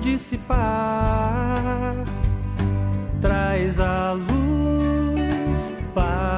Dissipar, traz a luz para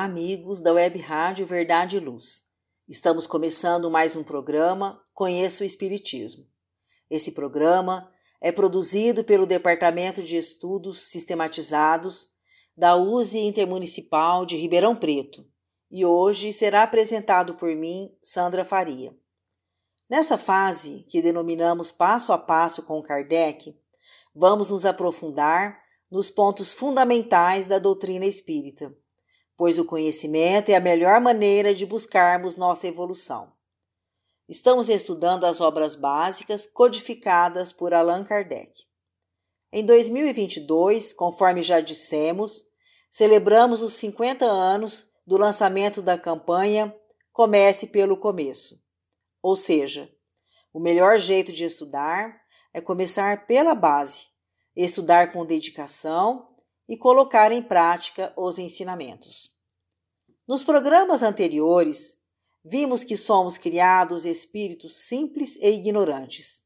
Olá, amigos da Web Rádio Verdade e Luz. Estamos começando mais um programa Conheça o Espiritismo. Esse programa é produzido pelo Departamento de Estudos Sistematizados da USE Intermunicipal de Ribeirão Preto e hoje será apresentado por mim, Sandra Faria. Nessa fase, que denominamos passo a passo com Kardec, vamos nos aprofundar nos pontos fundamentais da doutrina espírita pois o conhecimento é a melhor maneira de buscarmos nossa evolução. Estamos estudando as obras básicas codificadas por Allan Kardec. Em 2022, conforme já dissemos, celebramos os 50 anos do lançamento da campanha Comece pelo Começo. Ou seja, o melhor jeito de estudar é começar pela base, estudar com dedicação e colocar em prática os ensinamentos. Nos programas anteriores, vimos que somos criados espíritos simples e ignorantes,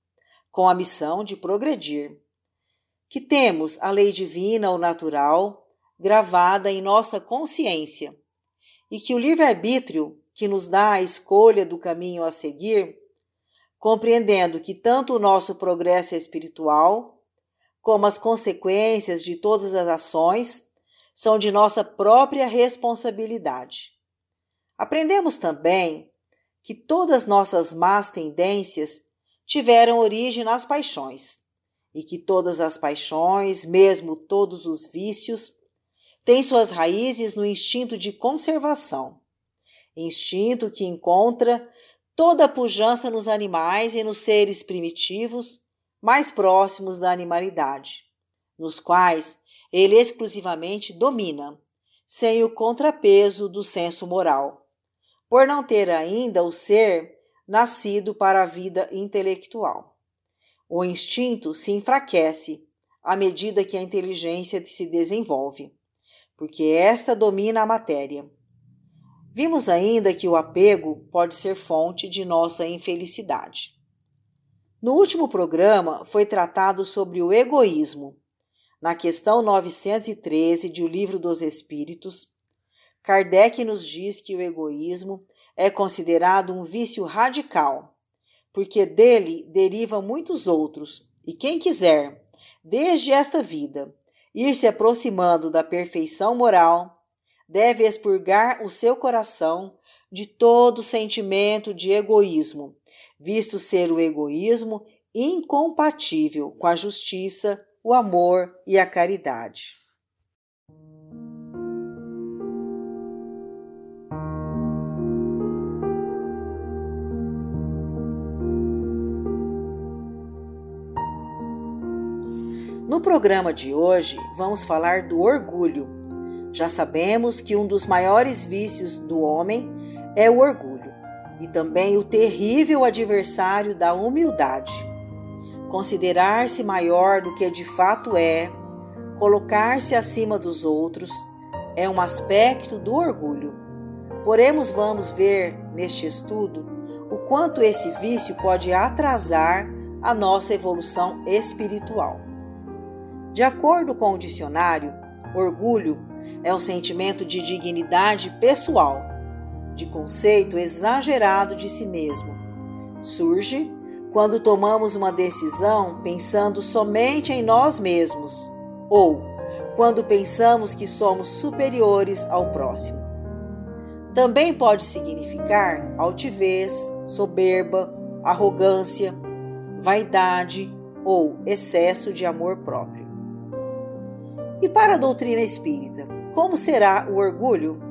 com a missão de progredir, que temos a lei divina ou natural gravada em nossa consciência e que o livre-arbítrio que nos dá a escolha do caminho a seguir, compreendendo que tanto o nosso progresso espiritual como as consequências de todas as ações, são de nossa própria responsabilidade. Aprendemos também que todas nossas más tendências tiveram origem nas paixões e que todas as paixões, mesmo todos os vícios, têm suas raízes no instinto de conservação, instinto que encontra toda a pujança nos animais e nos seres primitivos mais próximos da animalidade, nos quais ele exclusivamente domina, sem o contrapeso do senso moral, por não ter ainda o ser nascido para a vida intelectual. O instinto se enfraquece à medida que a inteligência se desenvolve, porque esta domina a matéria. Vimos ainda que o apego pode ser fonte de nossa infelicidade. No último programa foi tratado sobre o egoísmo. Na questão 913 de O Livro dos Espíritos, Kardec nos diz que o egoísmo é considerado um vício radical, porque dele derivam muitos outros, e quem quiser, desde esta vida, ir se aproximando da perfeição moral, deve expurgar o seu coração de todo sentimento de egoísmo, visto ser o egoísmo incompatível com a justiça, o amor e a caridade. No programa de hoje, vamos falar do orgulho. Já sabemos que um dos maiores vícios do homem é o orgulho e também o terrível adversário da humildade. Considerar-se maior do que de fato é, colocar-se acima dos outros, é um aspecto do orgulho. Poremos vamos ver neste estudo o quanto esse vício pode atrasar a nossa evolução espiritual. De acordo com o dicionário, orgulho é um sentimento de dignidade pessoal, de conceito exagerado de si mesmo. Surge quando tomamos uma decisão pensando somente em nós mesmos ou quando pensamos que somos superiores ao próximo. Também pode significar altivez, soberba, arrogância, vaidade ou excesso de amor próprio. E para a doutrina espírita, como será o orgulho?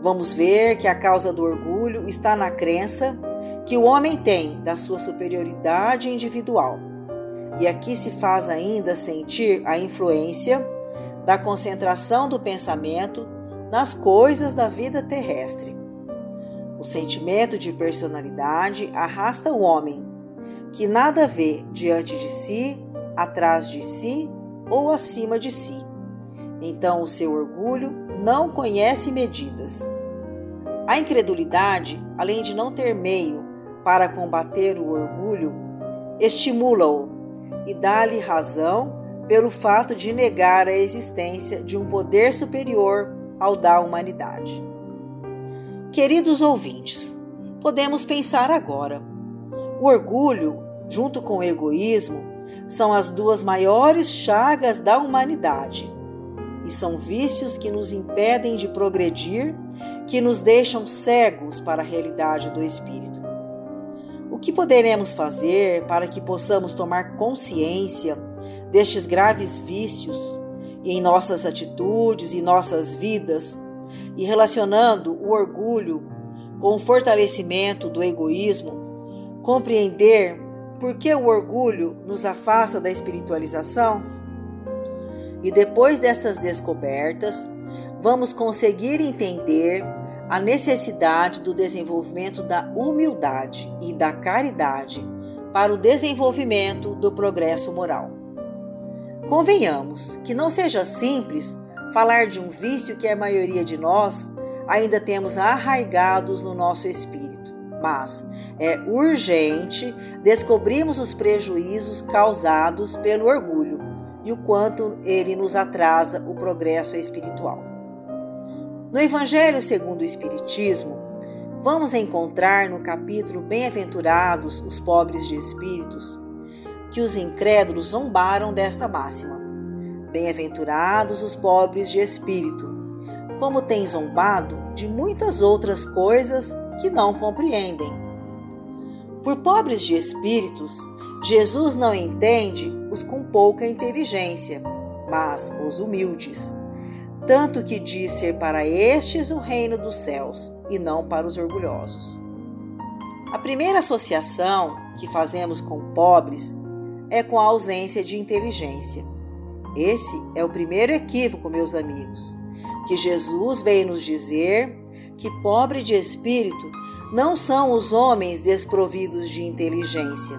Vamos ver que a causa do orgulho está na crença que o homem tem da sua superioridade individual. E aqui se faz ainda sentir a influência da concentração do pensamento nas coisas da vida terrestre. O sentimento de personalidade arrasta o homem, que nada vê diante de si, atrás de si ou acima de si. Então o seu orgulho não conhece medidas. A incredulidade, além de não ter meio para combater o orgulho, estimula-o e dá-lhe razão pelo fato de negar a existência de um poder superior ao da humanidade. Queridos ouvintes, podemos pensar agora. O orgulho, junto com o egoísmo, são as duas maiores chagas da humanidade e são vícios que nos impedem de progredir, que nos deixam cegos para a realidade do espírito. O que poderemos fazer para que possamos tomar consciência destes graves vícios em nossas atitudes e nossas vidas e relacionando o orgulho com o fortalecimento do egoísmo, compreender por que o orgulho nos afasta da espiritualização? E depois destas descobertas, vamos conseguir entender a necessidade do desenvolvimento da humildade e da caridade para o desenvolvimento do progresso moral. Convenhamos que não seja simples falar de um vício que a maioria de nós ainda temos arraigados no nosso espírito mas é urgente descobrirmos os prejuízos causados pelo orgulho e o quanto ele nos atrasa o progresso espiritual. No Evangelho segundo o Espiritismo, vamos encontrar no capítulo Bem-aventurados os pobres de espíritos que os incrédulos zombaram desta máxima. Bem-aventurados os pobres de espírito, como tem zombado de muitas outras coisas que não compreendem. Por pobres de espíritos, Jesus não entende os com pouca inteligência, mas os humildes. Tanto que diz ser para estes o reino dos céus e não para os orgulhosos. A primeira associação que fazemos com pobres é com a ausência de inteligência. Esse é o primeiro equívoco, meus amigos, que Jesus veio nos dizer que pobre de espírito não são os homens desprovidos de inteligência.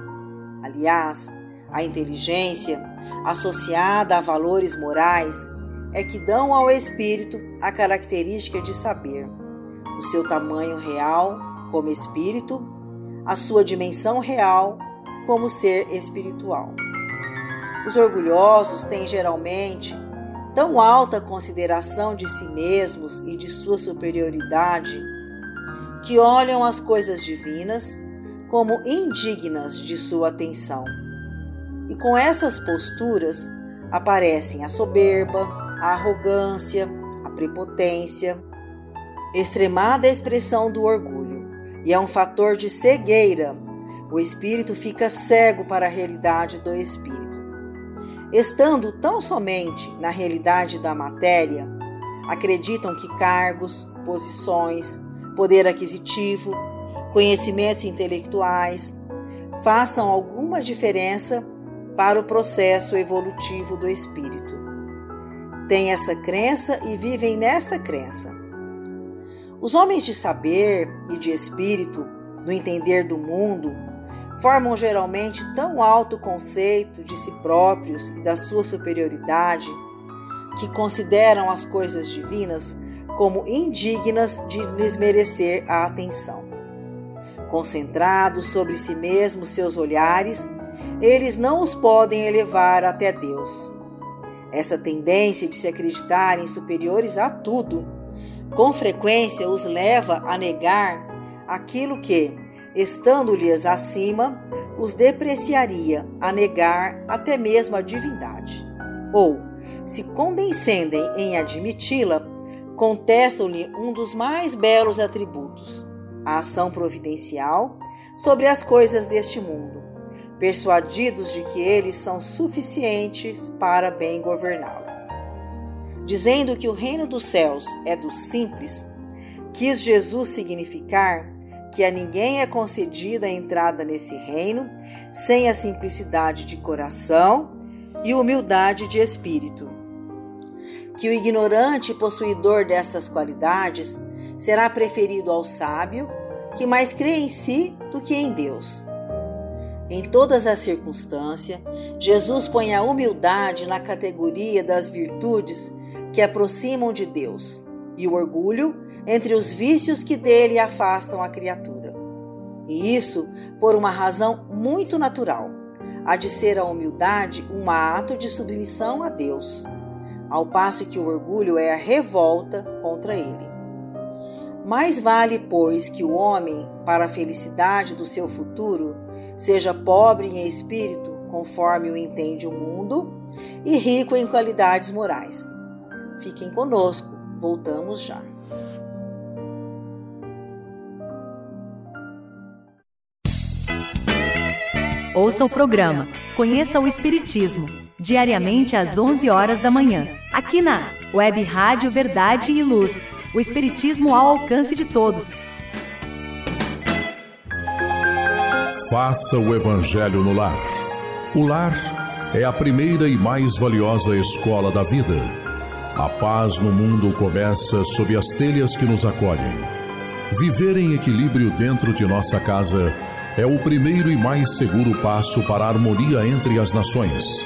Aliás, a inteligência, associada a valores morais, é que dão ao espírito a característica de saber, o seu tamanho real como espírito, a sua dimensão real como ser espiritual. Os orgulhosos têm geralmente tão alta consideração de si mesmos e de sua superioridade, que olham as coisas divinas como indignas de sua atenção. E com essas posturas aparecem a soberba, a arrogância, a prepotência, extremada expressão do orgulho, e é um fator de cegueira. O espírito fica cego para a realidade do espírito. Estando tão somente na realidade da matéria, acreditam que cargos, posições, poder aquisitivo, conhecimentos intelectuais façam alguma diferença para o processo evolutivo do espírito. Têm essa crença e vivem nesta crença. Os homens de saber e de espírito, no entender do mundo, formam geralmente tão alto conceito de si próprios e da sua superioridade que consideram as coisas divinas como indignas de lhes merecer a atenção. Concentrados sobre si mesmos seus olhares, eles não os podem elevar até Deus. Essa tendência de se acreditarem superiores a tudo, com frequência os leva a negar aquilo que, estando-lhes acima, os depreciaria a negar até mesmo a divindade. Ou, se condescendem em admiti-la, contestam-lhe um dos mais belos atributos, a ação providencial sobre as coisas deste mundo, persuadidos de que eles são suficientes para bem governá-lo. Dizendo que o reino dos céus é dos simples, quis Jesus significar que a ninguém é concedida a entrada nesse reino sem a simplicidade de coração e humildade de espírito que o ignorante possuidor dessas qualidades será preferido ao sábio, que mais crê em si do que em Deus. Em todas as circunstâncias, Jesus põe a humildade na categoria das virtudes que aproximam de Deus e o orgulho entre os vícios que dele afastam a criatura. E isso por uma razão muito natural: há de ser a humildade um ato de submissão a Deus ao passo que o orgulho é a revolta contra ele. Mais vale, pois, que o homem, para a felicidade do seu futuro, seja pobre em espírito, conforme o entende o mundo, e rico em qualidades morais. Fiquem conosco, voltamos já. Ouça o programa Conheça o Espiritismo, diariamente às 11 horas da manhã, aqui na Web Rádio Verdade e Luz. O Espiritismo ao alcance de todos. Faça o Evangelho no lar. O lar é a primeira e mais valiosa escola da vida. A paz no mundo começa sob as telhas que nos acolhem. Viver em equilíbrio dentro de nossa casa é o primeiro e mais seguro passo para a harmonia entre as nações.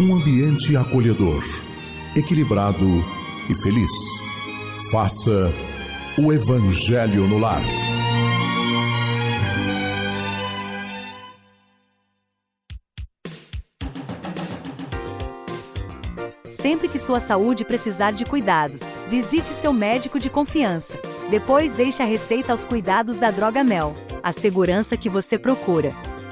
um ambiente acolhedor, equilibrado e feliz. Faça o Evangelho no lar. Sempre que sua saúde precisar de cuidados, visite seu médico de confiança. Depois deixe a receita aos cuidados da Droga Mel, a segurança que você procura.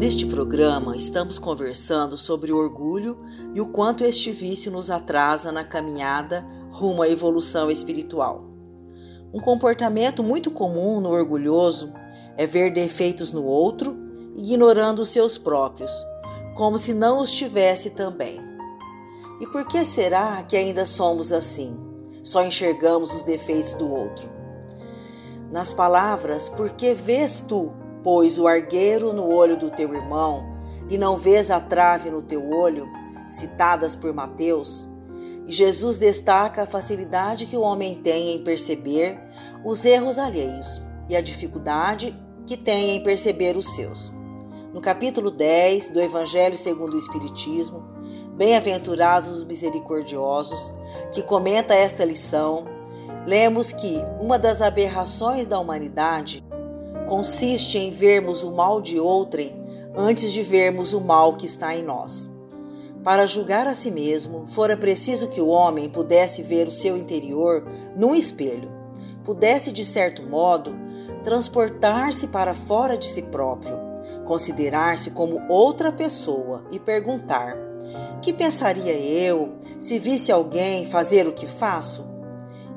Neste programa, estamos conversando sobre o orgulho e o quanto este vício nos atrasa na caminhada rumo à evolução espiritual. Um comportamento muito comum no orgulhoso é ver defeitos no outro, ignorando os seus próprios, como se não os tivesse também. E por que será que ainda somos assim? Só enxergamos os defeitos do outro. Nas palavras, por que vês tu, pois, o argueiro no olho do teu irmão, e não vês a trave no teu olho, citadas por Mateus, e Jesus destaca a facilidade que o homem tem em perceber os erros alheios e a dificuldade que tem em perceber os seus. No capítulo 10 do Evangelho segundo o Espiritismo, Bem-aventurados os misericordiosos, que comenta esta lição, lemos que uma das aberrações da humanidade consiste em vermos o mal de outrem antes de vermos o mal que está em nós. Para julgar a si mesmo, fora preciso que o homem pudesse ver o seu interior num espelho, pudesse, de certo modo, transportar-se para fora de si próprio, considerar-se como outra pessoa e perguntar: que pensaria eu se visse alguém fazer o que faço?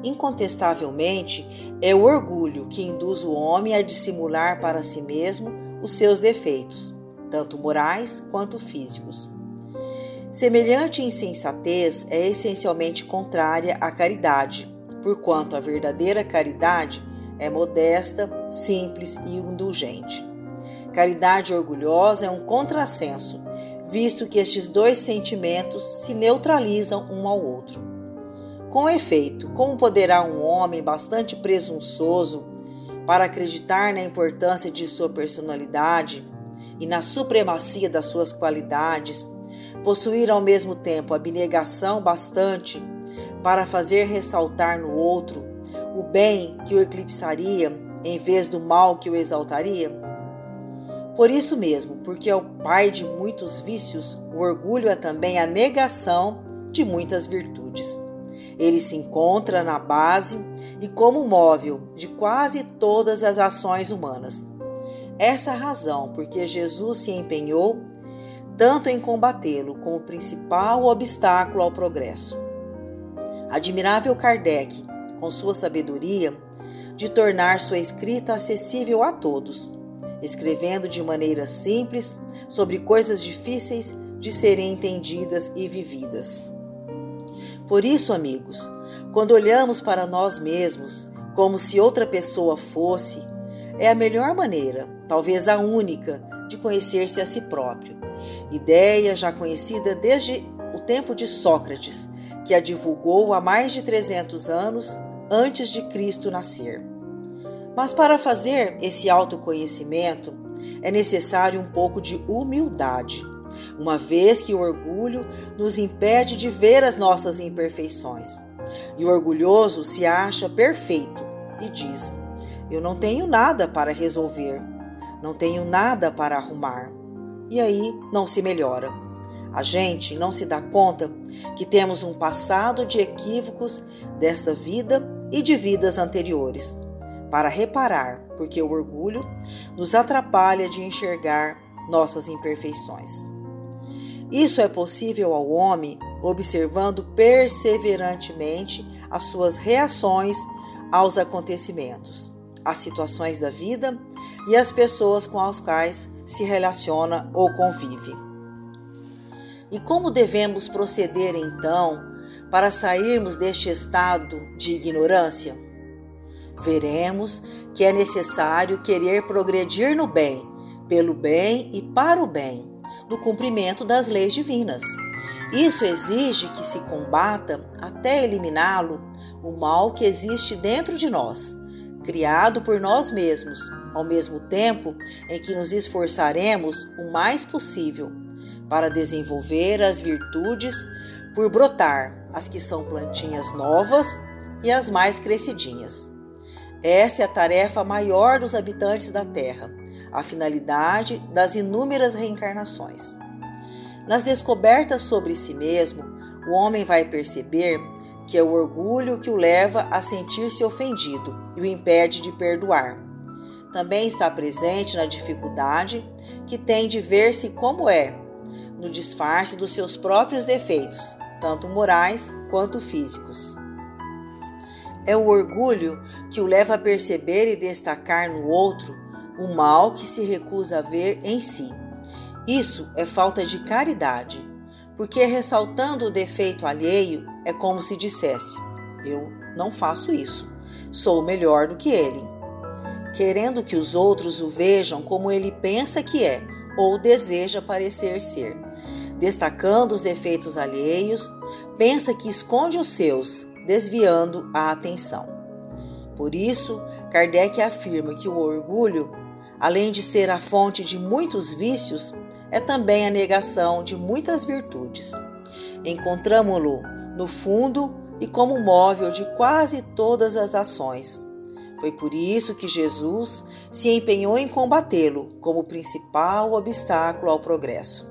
Incontestavelmente, é o orgulho que induz o homem a dissimular para si mesmo os seus defeitos, tanto morais quanto físicos. Semelhante insensatez é essencialmente contrária à caridade, porquanto a verdadeira caridade é modesta, simples e indulgente. Caridade orgulhosa é um contrassenso, visto que estes dois sentimentos se neutralizam um ao outro. Com efeito, como poderá um homem bastante presunçoso para acreditar na importância de sua personalidade e na supremacia das suas qualidades possuir ao mesmo tempo abnegação bastante para fazer ressaltar no outro o bem que o eclipsaria em vez do mal que o exaltaria? Por isso mesmo, porque é o pai de muitos vícios, o orgulho é também a negação de muitas virtudes. Ele se encontra na base e como móvel de quase todas as ações humanas. Essa é razão porque Jesus se empenhou tanto em combatê-lo como principal obstáculo ao progresso. Admirável Kardec, com sua sabedoria, de tornar sua escrita acessível a todos, escrevendo de maneira simples sobre coisas difíceis de serem entendidas e vividas. Por isso, amigos, quando olhamos para nós mesmos como se outra pessoa fosse, é a melhor maneira, talvez a única, de conhecer-se a si próprio ideia já conhecida desde o tempo de Sócrates, que a divulgou há mais de 300 anos antes de Cristo nascer. Mas para fazer esse autoconhecimento é necessário um pouco de humildade, uma vez que o orgulho nos impede de ver as nossas imperfeições. E o orgulhoso se acha perfeito e diz: Eu não tenho nada para resolver, não tenho nada para arrumar e aí não se melhora. A gente não se dá conta que temos um passado de equívocos desta vida e de vidas anteriores. Para reparar, porque o orgulho nos atrapalha de enxergar nossas imperfeições. Isso é possível ao homem observando perseverantemente as suas reações aos acontecimentos, às situações da vida e às pessoas com as quais se relaciona ou convive. E como devemos proceder então para sairmos deste estado de ignorância? Veremos que é necessário querer progredir no bem, pelo bem e para o bem, no cumprimento das leis divinas. Isso exige que se combata, até eliminá-lo, o mal que existe dentro de nós, criado por nós mesmos ao mesmo tempo em que nos esforçaremos o mais possível para desenvolver as virtudes por brotar as que são plantinhas novas e as mais crescidinhas. Essa é a tarefa maior dos habitantes da Terra, a finalidade das inúmeras reencarnações. Nas descobertas sobre si mesmo, o homem vai perceber que é o orgulho que o leva a sentir-se ofendido e o impede de perdoar também está presente na dificuldade que tem de ver-se como é, no disfarce dos seus próprios defeitos, tanto morais quanto físicos. É o orgulho que o leva a perceber e destacar no outro o mal que se recusa a ver em si. Isso é falta de caridade, porque ressaltando o defeito alheio é como se dissesse: Eu não faço isso, sou melhor do que ele. Querendo que os outros o vejam como ele pensa que é ou deseja parecer ser. Destacando os defeitos alheios, pensa que esconde os seus, desviando a atenção. Por isso, Kardec afirma que o orgulho, além de ser a fonte de muitos vícios, é também a negação de muitas virtudes. Encontramo-lo no fundo e como móvel de quase todas as ações. Foi por isso que Jesus se empenhou em combatê-lo como principal obstáculo ao progresso.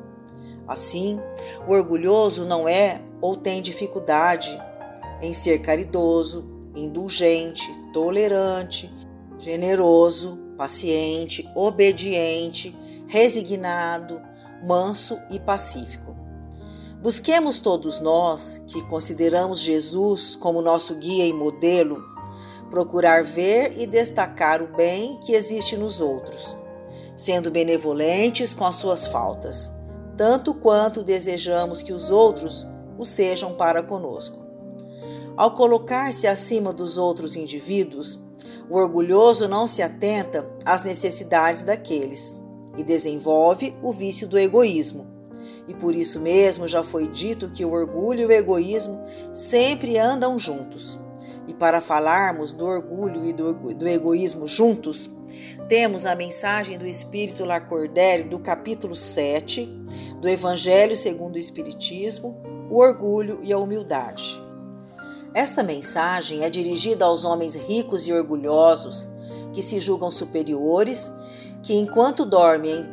Assim, o orgulhoso não é ou tem dificuldade em ser caridoso, indulgente, tolerante, generoso, paciente, obediente, resignado, manso e pacífico. Busquemos todos nós, que consideramos Jesus como nosso guia e modelo, procurar ver e destacar o bem que existe nos outros, sendo benevolentes com as suas faltas, tanto quanto desejamos que os outros o sejam para conosco. Ao colocar-se acima dos outros indivíduos, o orgulhoso não se atenta às necessidades daqueles e desenvolve o vício do egoísmo. E por isso mesmo já foi dito que o orgulho e o egoísmo sempre andam juntos. E para falarmos do orgulho e do, do egoísmo juntos, temos a mensagem do Espírito Lacordaire do capítulo 7 do Evangelho segundo o Espiritismo, o orgulho e a humildade. Esta mensagem é dirigida aos homens ricos e orgulhosos que se julgam superiores que, enquanto dormem em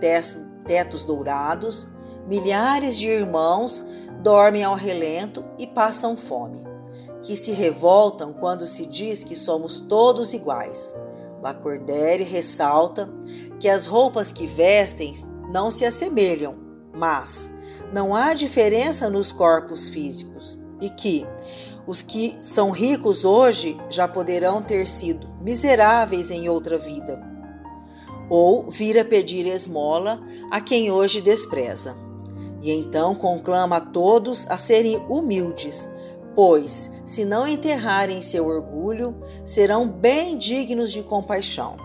tetos dourados, milhares de irmãos dormem ao relento e passam fome, que se revoltam quando se diz que somos todos iguais. Lacordaire ressalta que as roupas que vestem não se assemelham, mas não há diferença nos corpos físicos e que os que são ricos hoje já poderão ter sido miseráveis em outra vida ou vir a pedir esmola a quem hoje despreza. E então conclama a todos a serem humildes, pois, se não enterrarem seu orgulho, serão bem dignos de compaixão.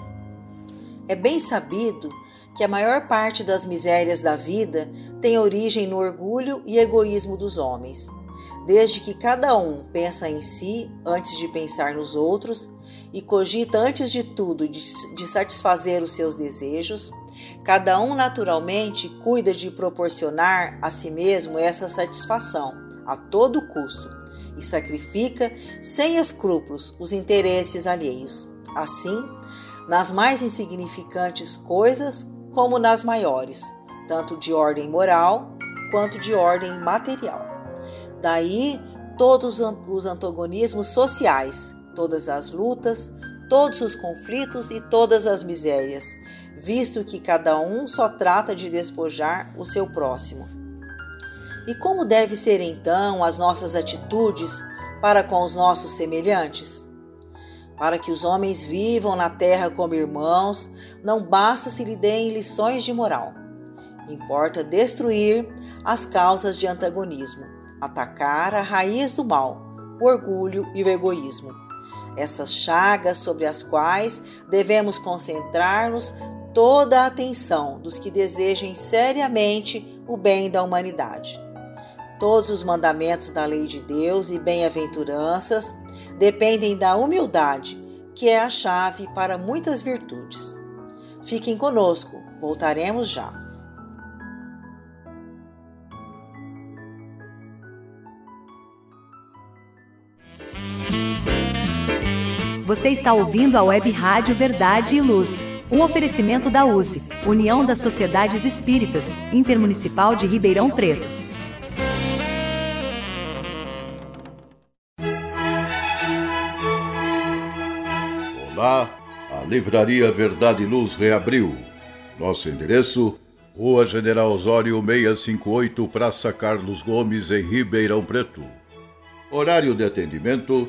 É bem sabido que a maior parte das misérias da vida tem origem no orgulho e egoísmo dos homens. Desde que cada um pensa em si antes de pensar nos outros e cogita antes de tudo de, de satisfazer os seus desejos, cada um naturalmente cuida de proporcionar a si mesmo essa satisfação a todo custo e sacrifica sem escrúpulos os interesses alheios. Assim, nas mais insignificantes coisas como nas maiores, tanto de ordem moral quanto de ordem material. Daí todos os antagonismos sociais, todas as lutas, todos os conflitos e todas as misérias, visto que cada um só trata de despojar o seu próximo. E como deve ser então as nossas atitudes para com os nossos semelhantes? Para que os homens vivam na terra como irmãos, não basta se lhe deem lições de moral. Importa destruir as causas de antagonismo, atacar a raiz do mal, o orgulho e o egoísmo essas chagas sobre as quais devemos concentrar-nos toda a atenção dos que desejem seriamente o bem da humanidade. Todos os mandamentos da lei de Deus e bem-aventuranças dependem da humildade, que é a chave para muitas virtudes. Fiquem conosco, voltaremos já. Você está ouvindo a Web Rádio Verdade e Luz. Um oferecimento da USE, União das Sociedades Espíritas, Intermunicipal de Ribeirão Preto. Olá, a Livraria Verdade e Luz reabriu. Nosso endereço: Rua General Osório 658, Praça Carlos Gomes, em Ribeirão Preto. Horário de atendimento: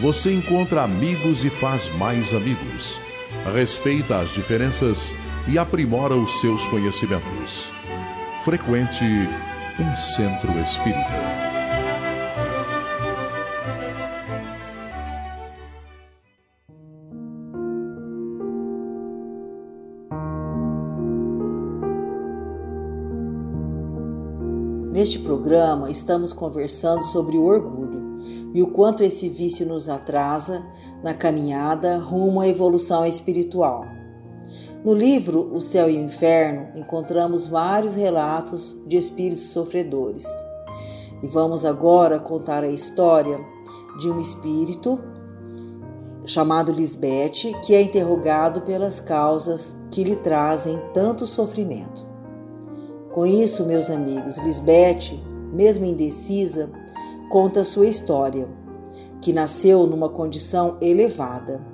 você encontra amigos e faz mais amigos. Respeita as diferenças e aprimora os seus conhecimentos. Frequente um centro espírita. Neste programa, estamos conversando sobre o orgulho e o quanto esse vício nos atrasa na caminhada rumo à evolução espiritual. No livro O Céu e o Inferno, encontramos vários relatos de espíritos sofredores. E vamos agora contar a história de um espírito chamado Lisbeth, que é interrogado pelas causas que lhe trazem tanto sofrimento. Com isso, meus amigos, Lisbeth, mesmo indecisa, conta sua história, que nasceu numa condição elevada.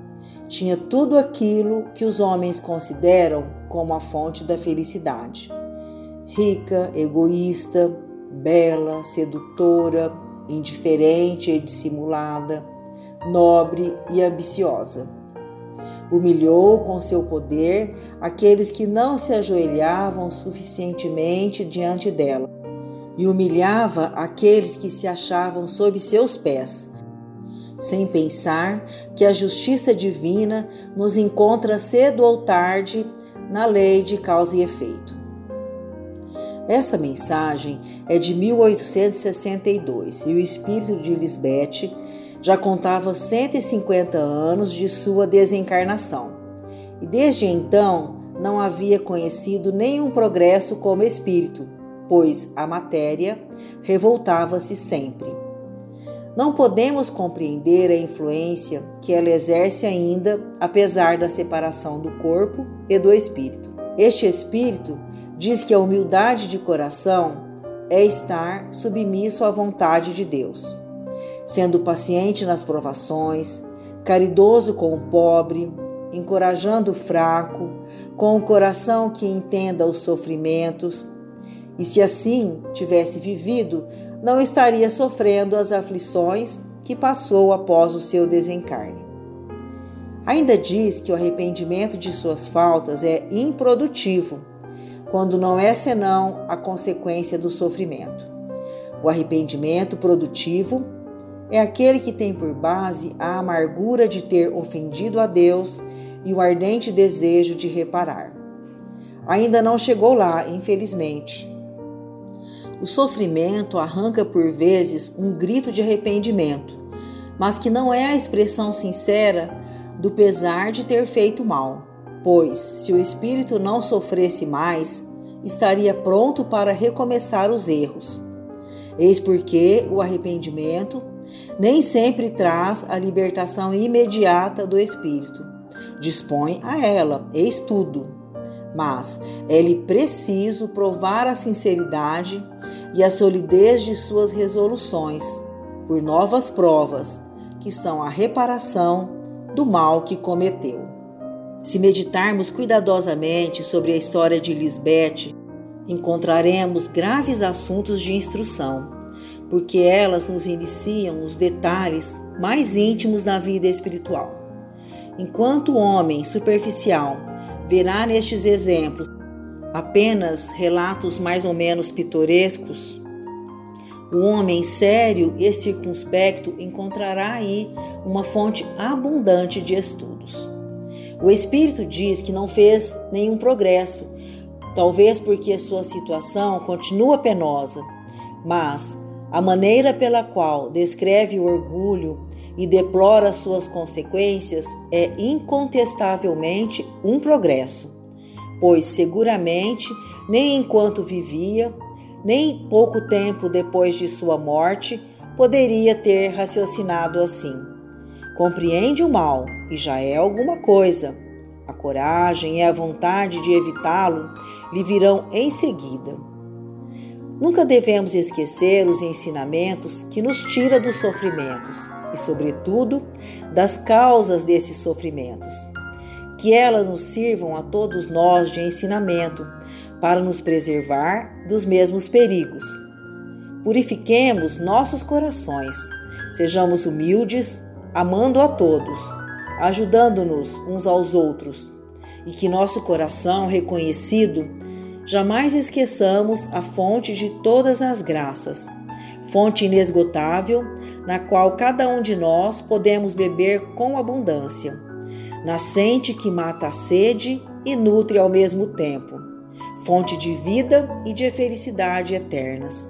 Tinha tudo aquilo que os homens consideram como a fonte da felicidade. Rica, egoísta, bela, sedutora, indiferente e dissimulada, nobre e ambiciosa. Humilhou com seu poder aqueles que não se ajoelhavam suficientemente diante dela e humilhava aqueles que se achavam sob seus pés, sem pensar que a justiça divina nos encontra cedo ou tarde na lei de causa e efeito. Essa mensagem é de 1862 e o espírito de Lisbeth já contava 150 anos de sua desencarnação. E desde então não havia conhecido nenhum progresso como espírito pois a matéria revoltava-se sempre. Não podemos compreender a influência que ela exerce ainda, apesar da separação do corpo e do espírito. Este espírito diz que a humildade de coração é estar submisso à vontade de Deus, sendo paciente nas provações, caridoso com o pobre, encorajando o fraco, com o coração que entenda os sofrimentos, e se assim tivesse vivido, não estaria sofrendo as aflições que passou após o seu desencarne. Ainda diz que o arrependimento de suas faltas é improdutivo, quando não é senão a consequência do sofrimento. O arrependimento produtivo é aquele que tem por base a amargura de ter ofendido a Deus e o ardente desejo de reparar. Ainda não chegou lá, infelizmente, o sofrimento arranca por vezes um grito de arrependimento, mas que não é a expressão sincera do pesar de ter feito mal, pois, se o espírito não sofresse mais, estaria pronto para recomeçar os erros. Eis porque o arrependimento nem sempre traz a libertação imediata do espírito. Dispõe a ela, eis tudo mas é-lhe preciso provar a sinceridade e a solidez de suas resoluções por novas provas, que são a reparação do mal que cometeu. Se meditarmos cuidadosamente sobre a história de Lisbeth, encontraremos graves assuntos de instrução, porque elas nos iniciam os detalhes mais íntimos da vida espiritual. Enquanto o homem superficial verá nestes exemplos apenas relatos mais ou menos pitorescos, O homem sério e circunspecto encontrará aí uma fonte abundante de estudos. O espírito diz que não fez nenhum progresso, talvez porque sua situação continua penosa, mas a maneira pela qual descreve o orgulho e deplora suas consequências é incontestavelmente um progresso, pois seguramente nem enquanto vivia nem pouco tempo depois de sua morte poderia ter raciocinado assim. Compreende o mal e já é alguma coisa. A coragem e a vontade de evitá-lo lhe virão em seguida. Nunca devemos esquecer os ensinamentos que nos tira dos sofrimentos e, sobretudo, das causas desses sofrimentos. Que elas nos sirvam a todos nós de ensinamento para nos preservar dos mesmos perigos. Purifiquemos nossos corações, sejamos humildes, amando a todos, ajudando-nos uns aos outros, e que nosso coração reconhecido jamais esqueçamos a fonte de todas as graças, fonte inesgotável na qual cada um de nós podemos beber com abundância, nascente que mata a sede e nutre ao mesmo tempo fonte de vida e de felicidade eternas.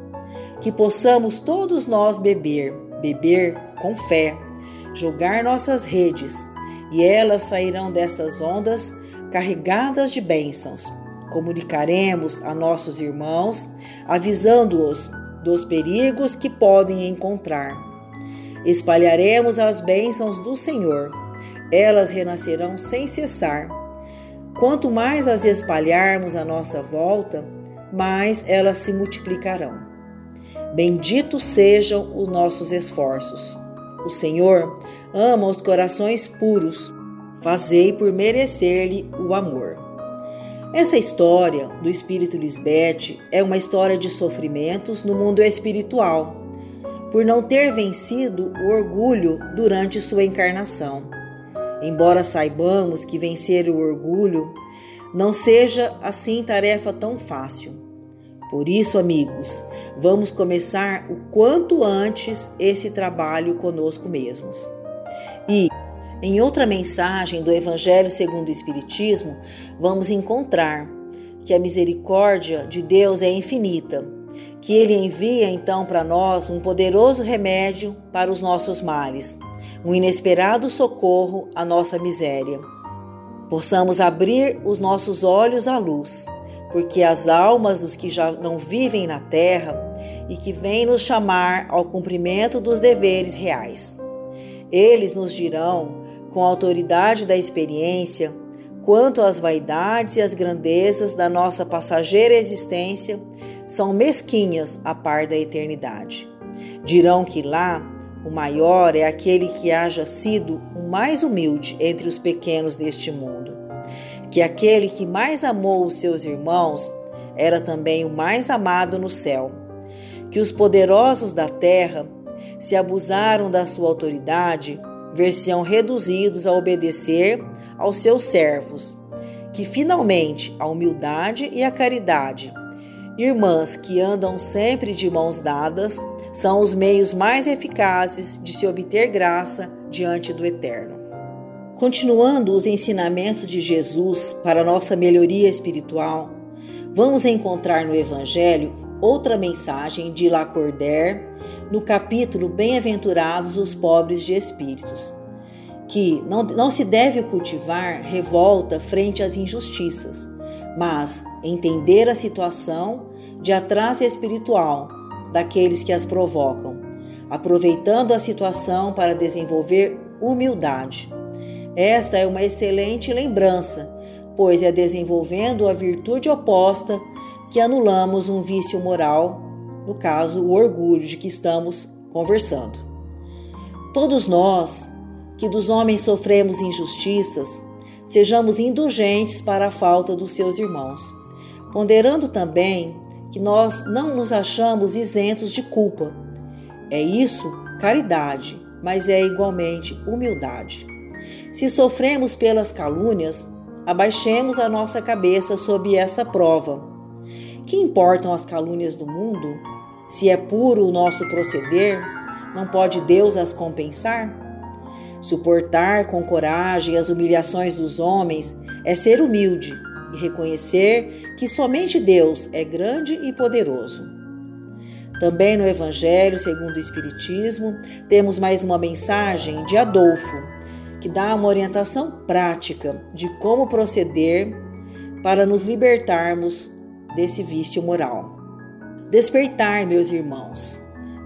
Que possamos todos nós beber, beber com fé, jogar nossas redes, e elas sairão dessas ondas carregadas de bênçãos. Comunicaremos a nossos irmãos, avisando-os dos perigos que podem encontrar. Espalharemos as bênçãos do Senhor, elas renascerão sem cessar Quanto mais as espalharmos à nossa volta, mais elas se multiplicarão. Benditos sejam os nossos esforços. O Senhor ama os corações puros. Fazei por merecer-lhe o amor. Essa história do Espírito Lisbete é uma história de sofrimentos no mundo espiritual, por não ter vencido o orgulho durante sua encarnação. Embora saibamos que vencer o orgulho não seja assim tarefa tão fácil. Por isso, amigos, vamos começar o quanto antes esse trabalho conosco mesmos. E em outra mensagem do Evangelho segundo o Espiritismo, vamos encontrar que a misericórdia de Deus é infinita, que ele envia então para nós um poderoso remédio para os nossos males um inesperado socorro à nossa miséria. Possamos abrir os nossos olhos à luz, porque as almas dos que já não vivem na terra e que vêm nos chamar ao cumprimento dos deveres reais. Eles nos dirão, com a autoridade da experiência, quanto as vaidades e as grandezas da nossa passageira existência são mesquinhas a par da eternidade. Dirão que lá o maior é aquele que haja sido o mais humilde entre os pequenos deste mundo. Que aquele que mais amou os seus irmãos era também o mais amado no céu. Que os poderosos da terra, se abusaram da sua autoridade, ver-se-ão reduzidos a obedecer aos seus servos. Que finalmente a humildade e a caridade, irmãs que andam sempre de mãos dadas, são os meios mais eficazes de se obter graça diante do Eterno. Continuando os ensinamentos de Jesus para nossa melhoria espiritual, vamos encontrar no Evangelho outra mensagem de Lacordaire no capítulo Bem-aventurados os pobres de espíritos, que não, não se deve cultivar revolta frente às injustiças, mas entender a situação de atraso espiritual daqueles que as provocam, aproveitando a situação para desenvolver humildade. Esta é uma excelente lembrança, pois é desenvolvendo a virtude oposta que anulamos um vício moral, no caso, o orgulho de que estamos conversando. Todos nós, que dos homens sofremos injustiças, sejamos indulgentes para a falta dos seus irmãos, ponderando também que nós não nos achamos isentos de culpa. É isso caridade, mas é igualmente humildade. Se sofremos pelas calúnias, abaixemos a nossa cabeça sob essa prova. Que importam as calúnias do mundo? Se é puro o nosso proceder, não pode Deus as compensar? Suportar com coragem as humilhações dos homens é ser humilde e reconhecer que somente Deus é grande e poderoso. Também no Evangelho segundo o Espiritismo, temos mais uma mensagem de Adolfo, que dá uma orientação prática de como proceder para nos libertarmos desse vício moral. Despertar, meus irmãos,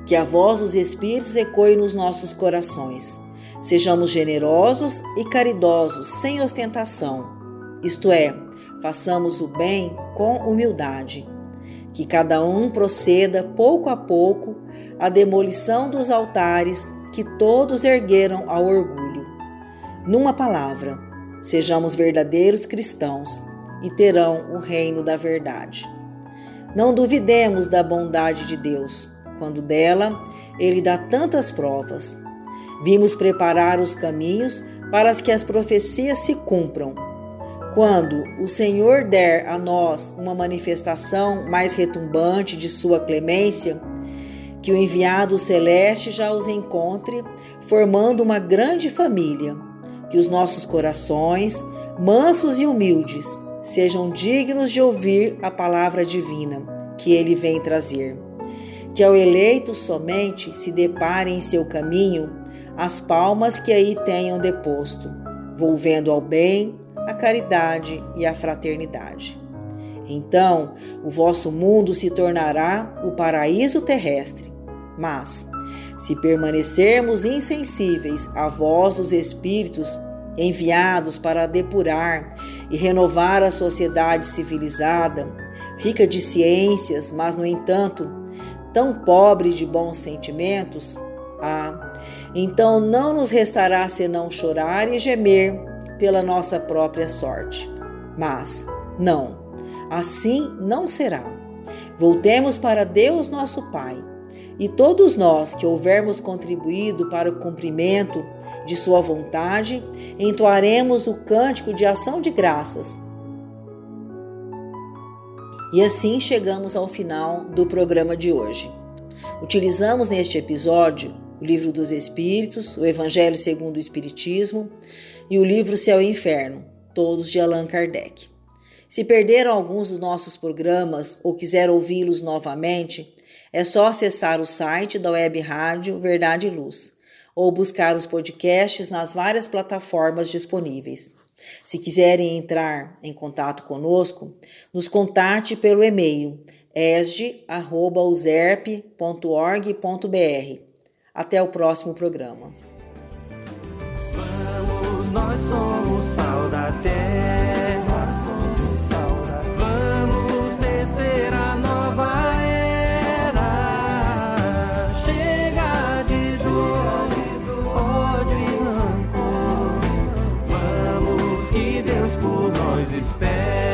que a voz dos Espíritos ecoe nos nossos corações. Sejamos generosos e caridosos, sem ostentação, isto é, façamos o bem com humildade. Que cada um proceda pouco a pouco à demolição dos altares que todos ergueram ao orgulho. Numa palavra, sejamos verdadeiros cristãos e terão o reino da verdade. Não duvidemos da bondade de Deus, quando dela ele dá tantas provas. Vimos preparar os caminhos para que as profecias se cumpram. Quando o Senhor der a nós uma manifestação mais retumbante de sua clemência, que o enviado celeste já os encontre, formando uma grande família, que os nossos corações, mansos e humildes, sejam dignos de ouvir a palavra divina que ele vem trazer. Que ao eleito somente se depare em seu caminho as palmas que aí tenham deposto, volvendo ao bem, a caridade e a fraternidade. Então, o vosso mundo se tornará o paraíso terrestre. Mas, se permanecermos insensíveis à voz dos Espíritos enviados para depurar e renovar a sociedade civilizada, rica de ciências, mas, no entanto, tão pobre de bons sentimentos, ah, então não nos restará senão chorar e gemer pela nossa própria sorte. Mas, não, assim não será. Voltemos para Deus nosso Pai, e todos nós que houvermos contribuído para o cumprimento de Sua vontade, entoaremos o cântico de ação de graças. E assim chegamos ao final do programa de hoje. Utilizamos neste episódio o Livro dos Espíritos, o Evangelho segundo o Espiritismo e o livro Céu e Inferno, todos de Allan Kardec. Se perderam alguns dos nossos programas ou quiser ouvi-los novamente, é só acessar o site da Web Rádio Verdade e Luz ou buscar os podcasts nas várias plataformas disponíveis. Se quiserem entrar em contato conosco, nos contate pelo e-mail esg.userp.org.br. Até o próximo programa. Vamos, nós somos sal. Vamos descer a nova era. Chega de dor, ódio e rancor. Vamos que Deus por nós espera.